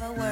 never work.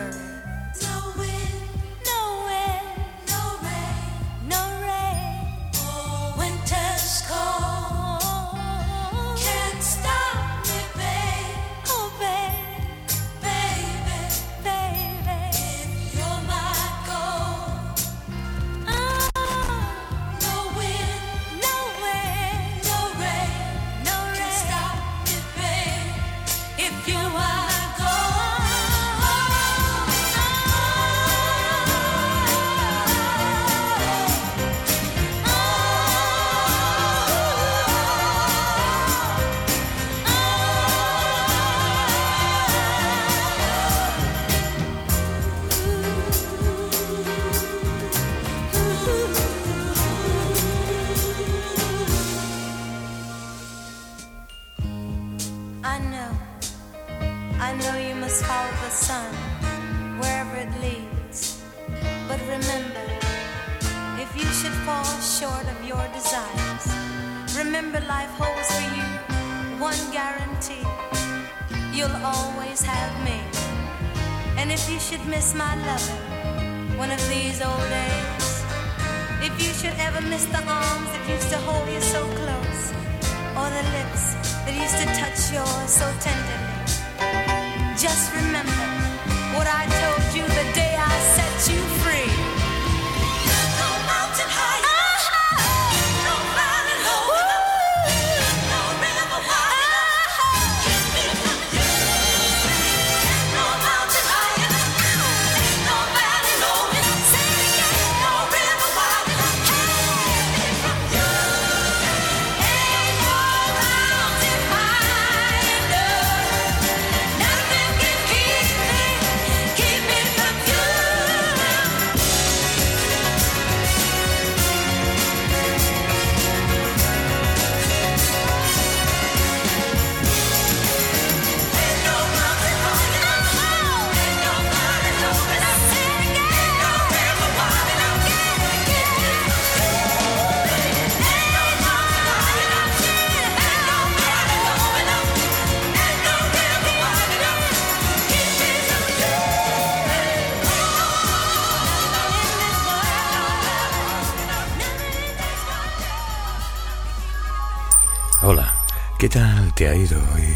¿Qué tal te ha ido hoy?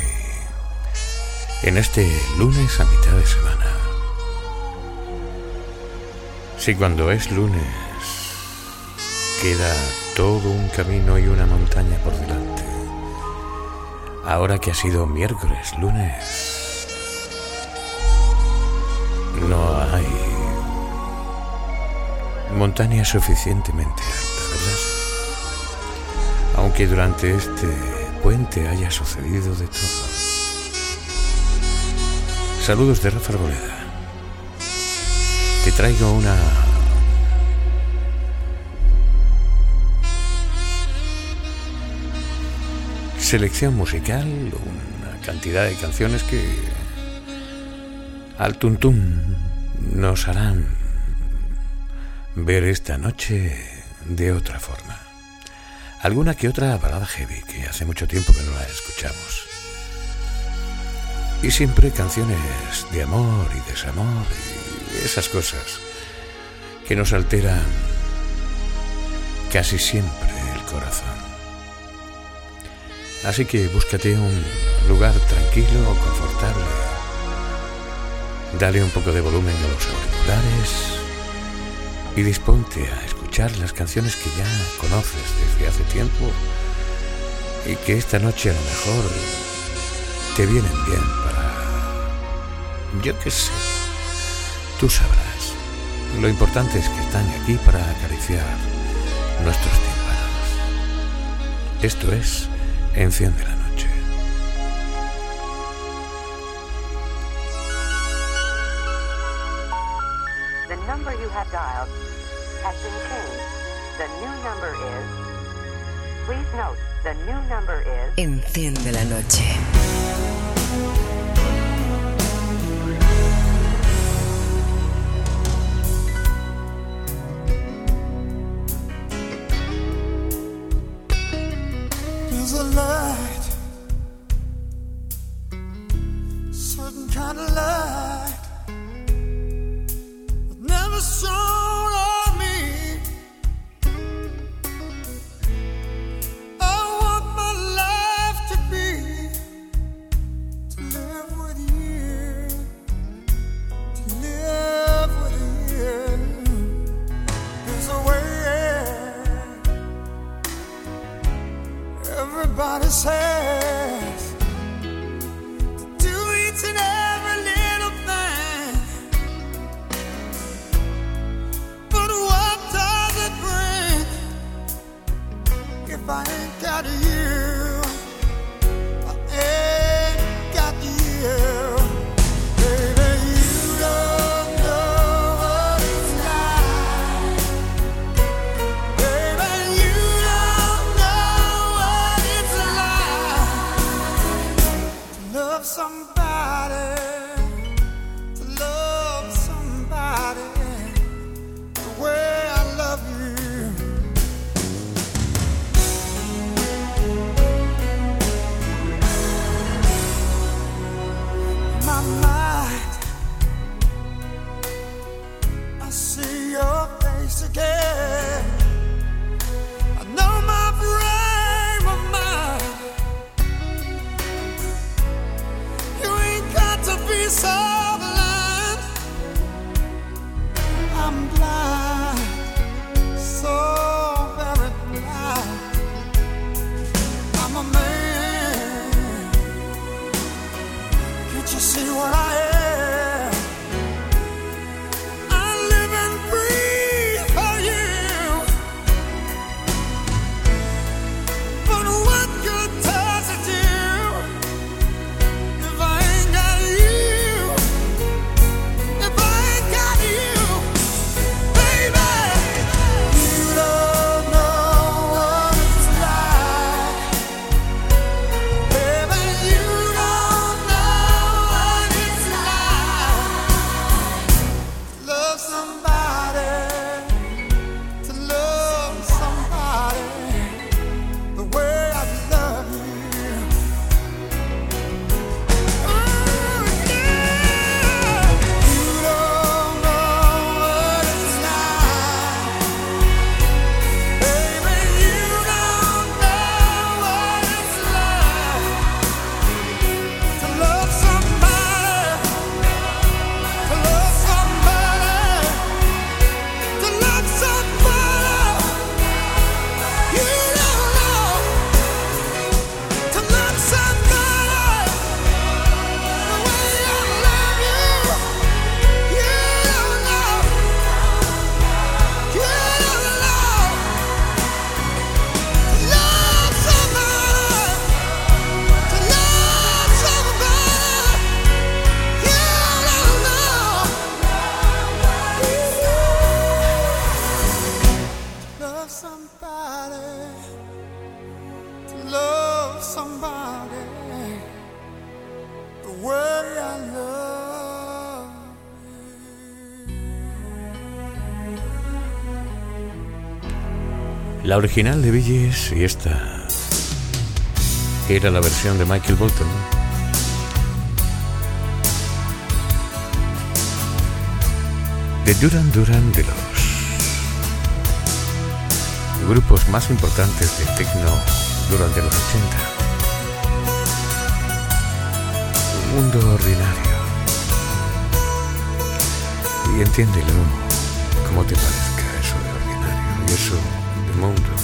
En este lunes a mitad de semana. Si cuando es lunes queda todo un camino y una montaña por delante. Ahora que ha sido miércoles, lunes, no hay montaña suficientemente alta, ¿verdad? aunque durante este puente haya sucedido de todo. Saludos de Rafa Arboleda. Te traigo una... Selección musical, una cantidad de canciones que al tuntún nos harán ver esta noche de otra forma alguna que otra balada heavy que hace mucho tiempo que no la escuchamos. Y siempre canciones de amor y desamor y esas cosas que nos alteran casi siempre el corazón. Así que búscate un lugar tranquilo, confortable. Dale un poco de volumen a los auriculares y disponte a escuchar las canciones que ya conoces desde hace tiempo y que esta noche a lo mejor te vienen bien para... yo qué sé, tú sabrás. Lo importante es que están aquí para acariciar nuestros tímpanos. Esto es Enciende la Enciende la noche. Original de Billys y esta era la versión de Michael Bolton. De Duran Duran de los grupos más importantes de techno durante los 80. Un mundo ordinario. Y entiéndelo como te parezca eso de ordinario. Y eso mundo.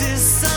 is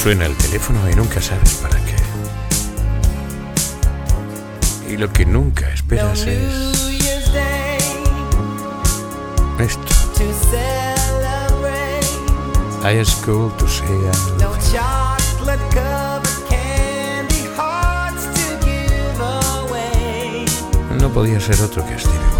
Suena el teléfono y nunca sabes para qué. Y lo que nunca esperas es esto. I school to say No podía ser otro que Steven.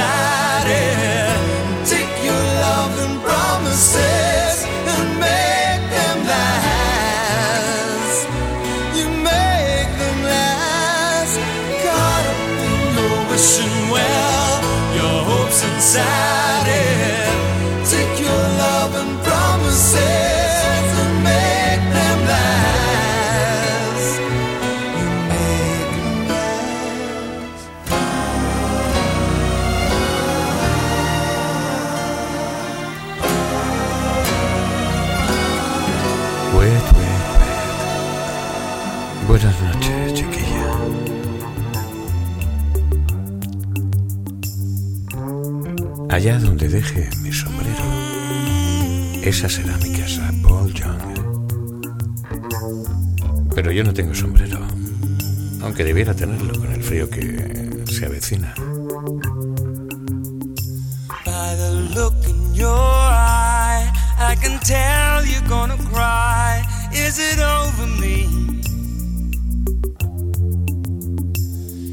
It. Take your love and promises and make them last. You make them last. Caught up in your wishing well, your hopes inside donde deje mi sombrero, esa será mi casa, Paul Young. Pero yo no tengo sombrero, aunque debiera tenerlo con el frío que se avecina. By the look in your eye, I can tell you're gonna cry. Is it over me?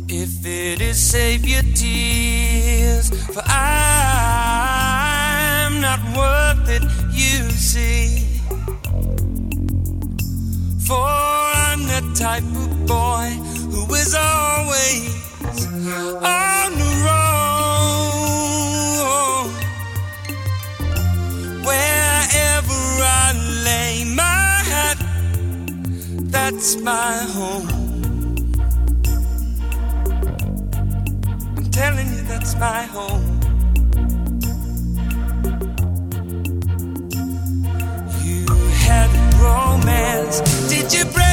If it is, save your tears, for not worth it, you see. For I'm the type of boy who is always on the road. Wherever I lay my hat, that's my home. I'm telling you, that's my home. Did you break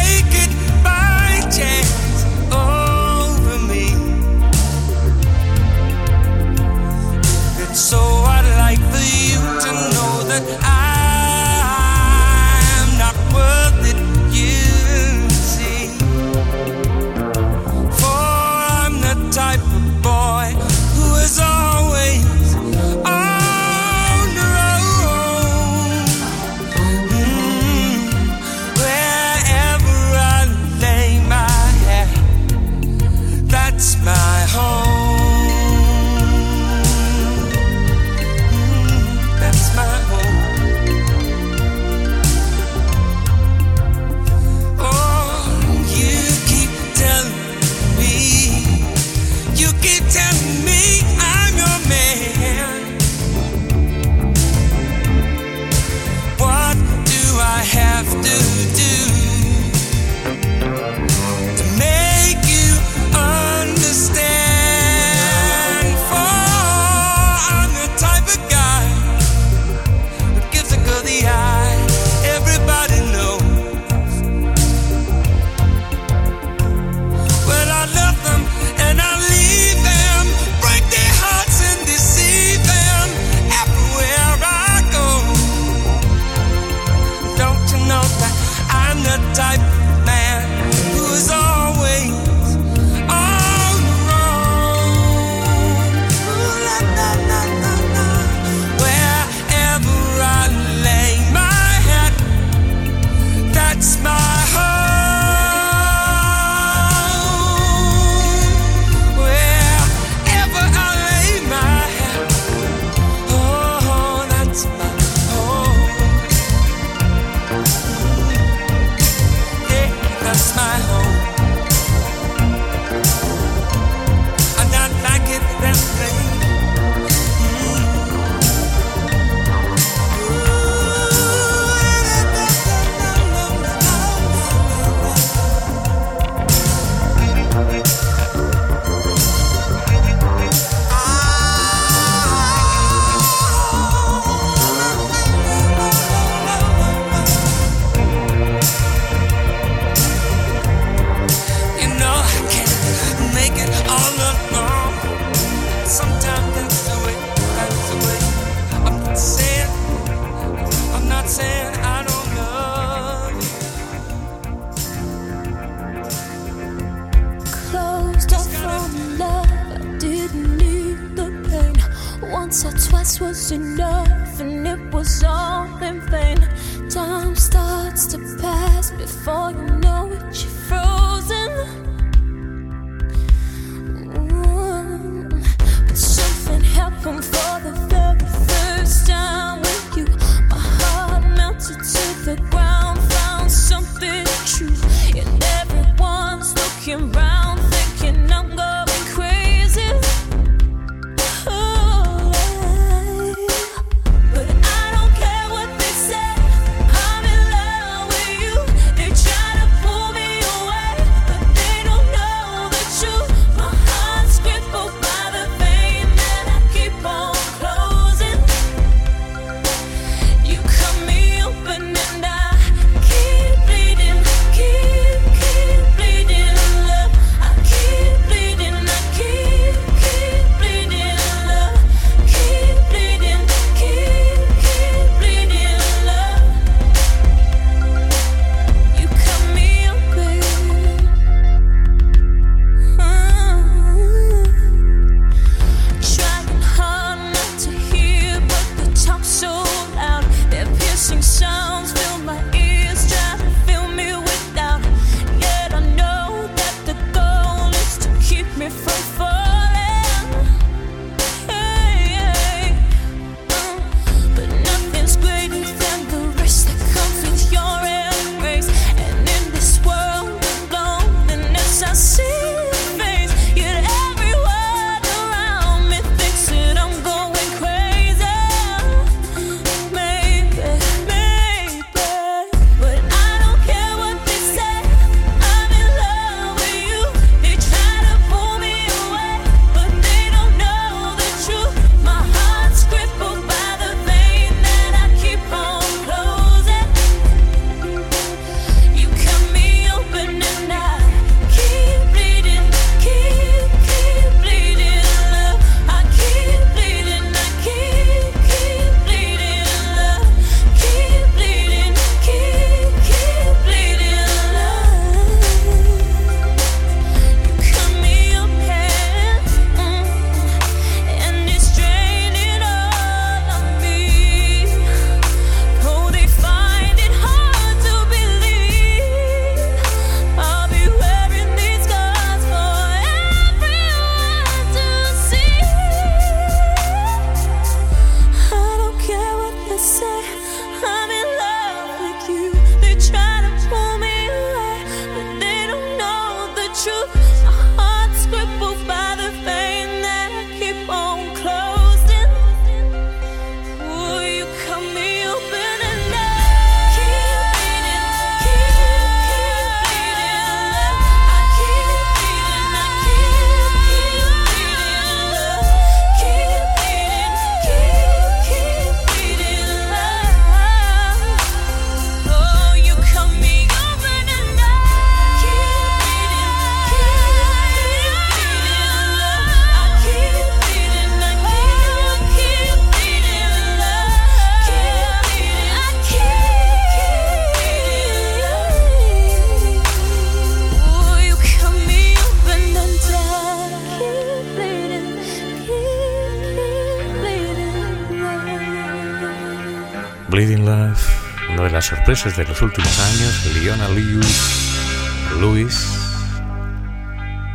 las sorpresas de los últimos años, Leona Lewis,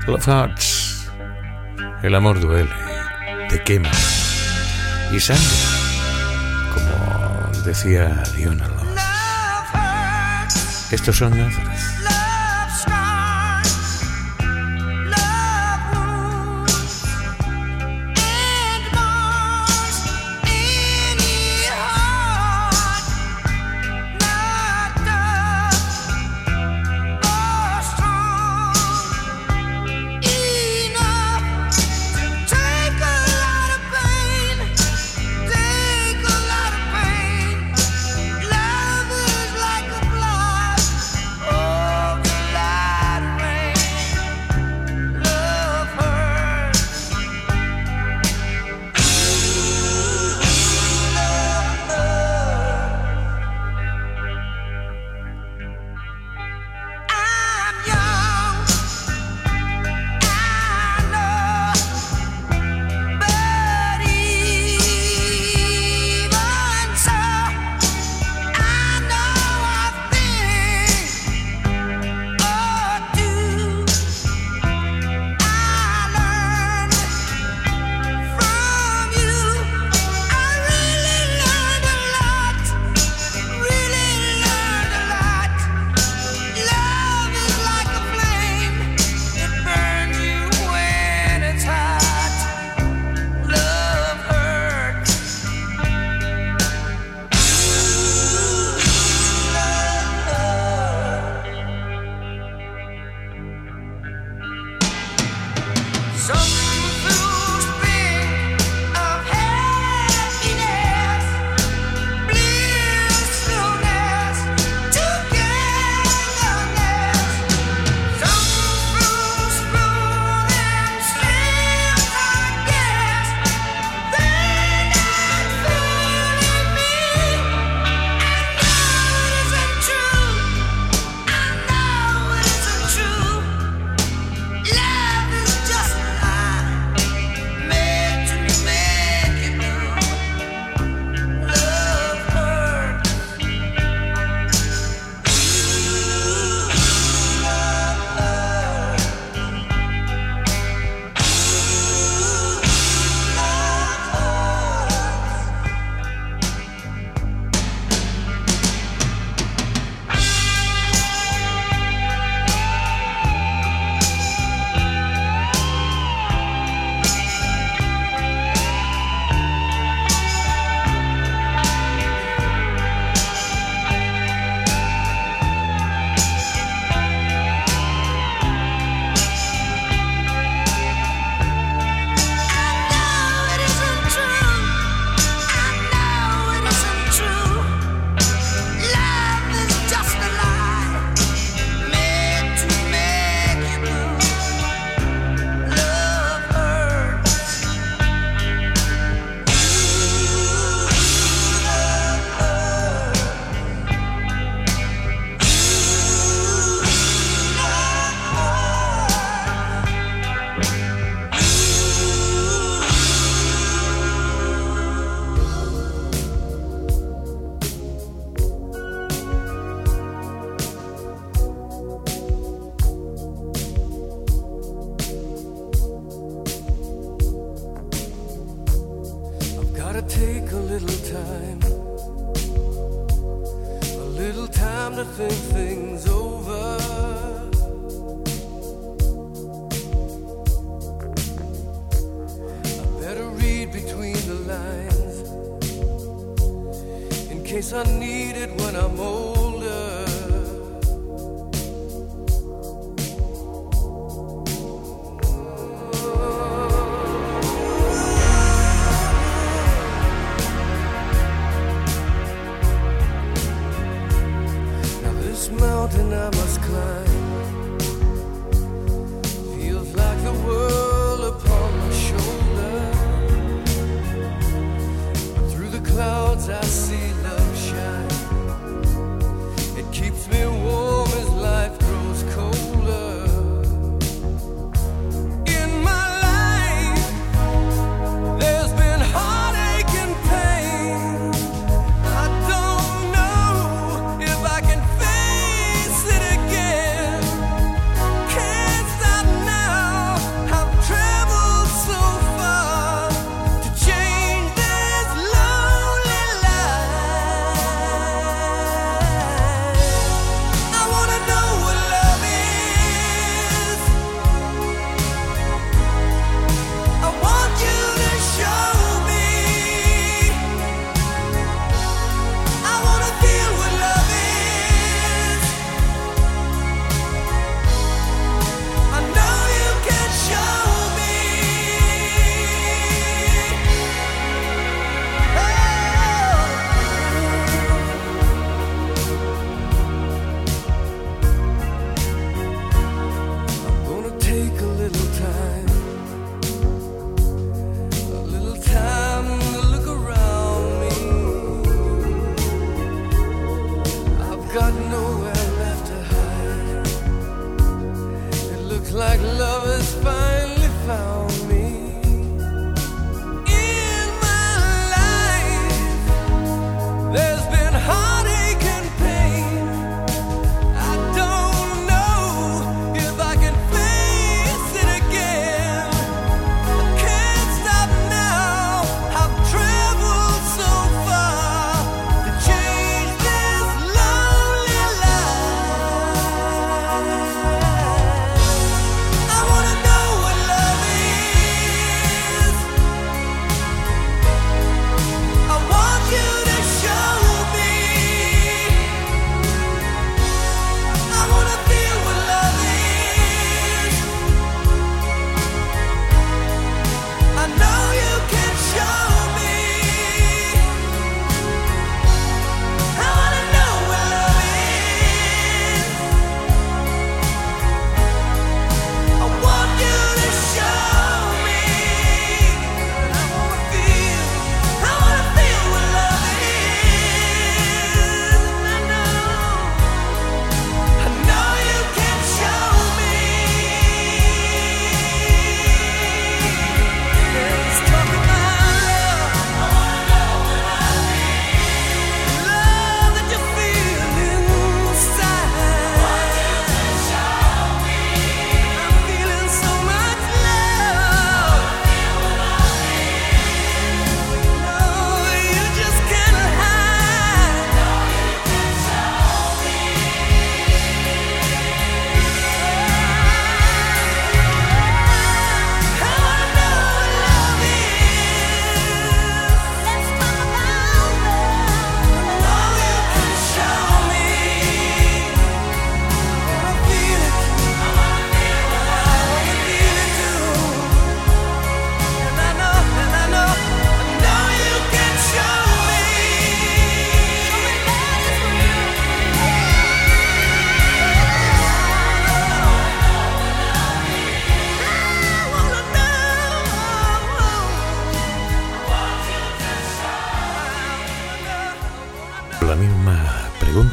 Love Hearts, El amor duele, te quema, y sangre, como decía Leona. Estos son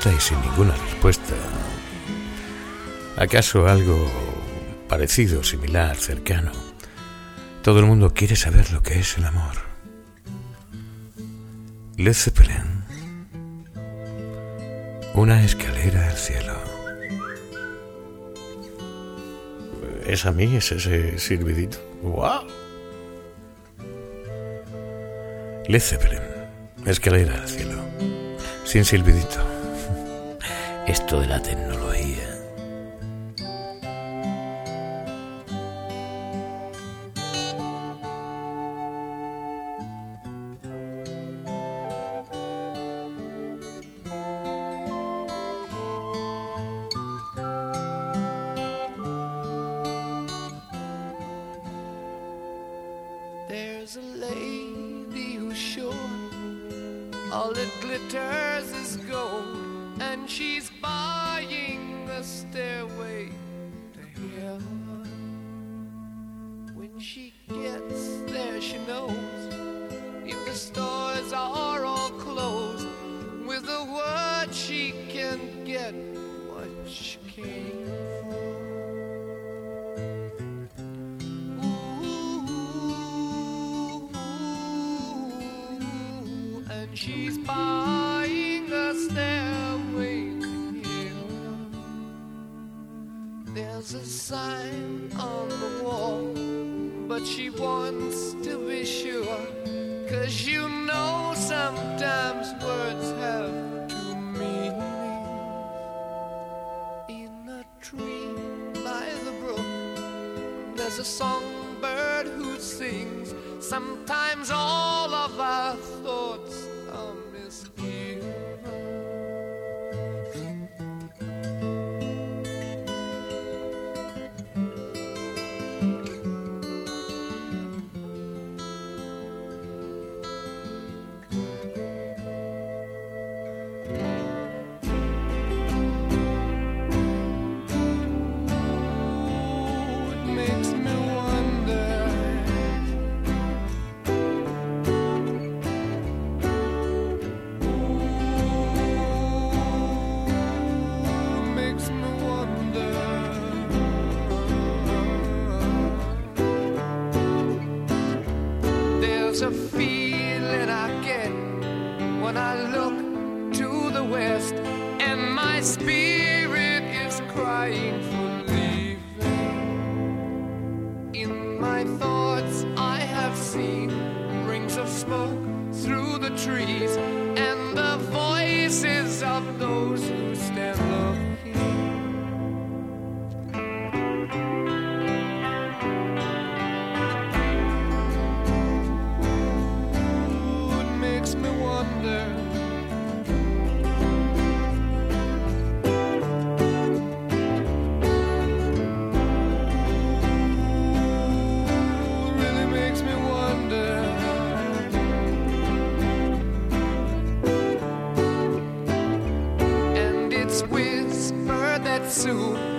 Y sin ninguna respuesta. ¿Acaso algo parecido, similar, cercano? Todo el mundo quiere saber lo que es el amor. Led Zeppelin. Una escalera al cielo. ¿Es a mí? ¿Es ese silbidito? ¡Wow! Led Zeppelin. Escalera al cielo. Sin silbidito esto de la tecnología. Songbird who sings. Sometimes all soon.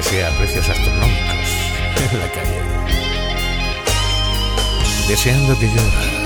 que sea a precios astronómicos en la calle. Deseando que llueva.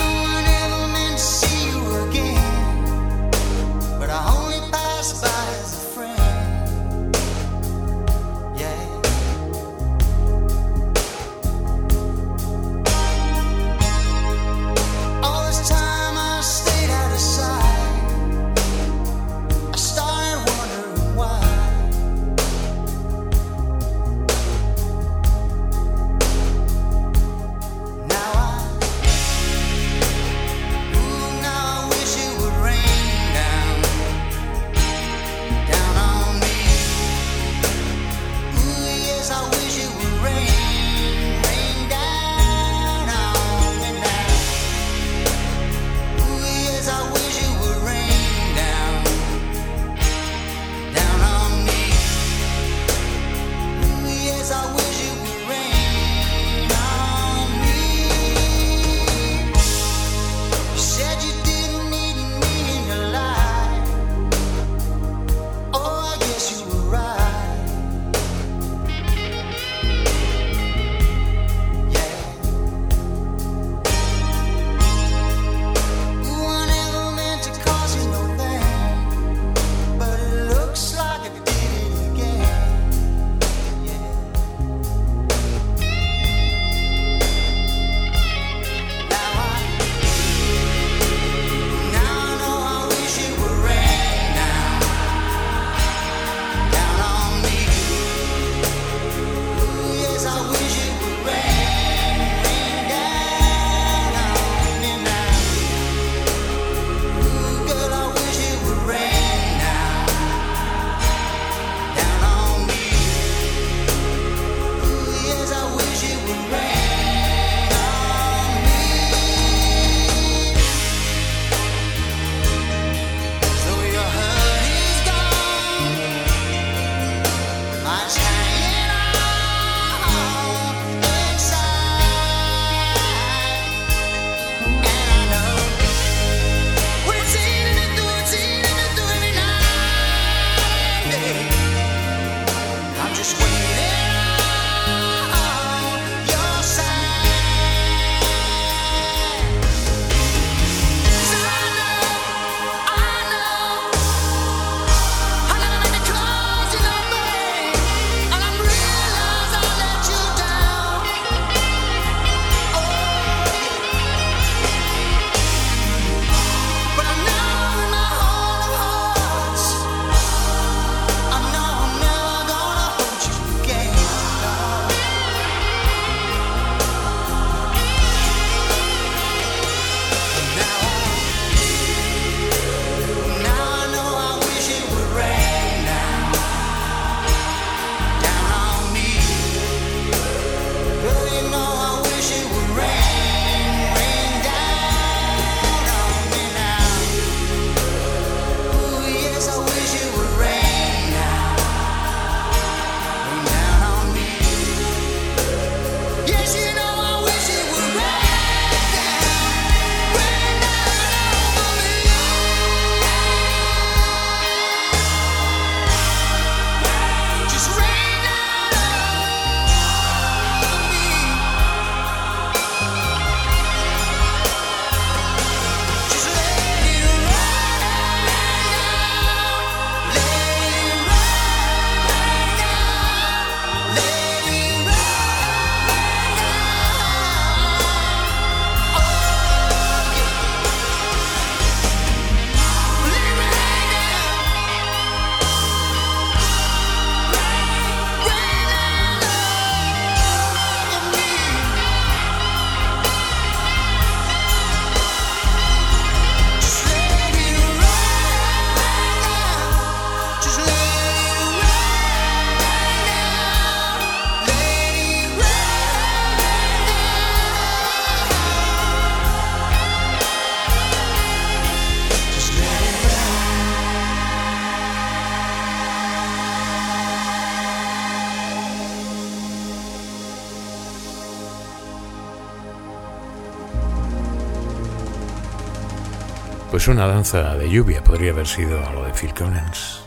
Pues una danza de lluvia podría haber sido lo de Phil Collins.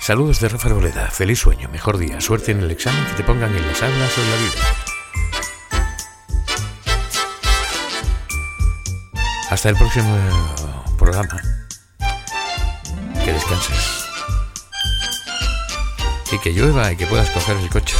Saludos de Rafa Boleda. Feliz sueño, mejor día. Suerte en el examen que te pongan en las aulas o en la vida. Hasta el próximo programa. Que descanses. Y que llueva y que puedas coger el coche.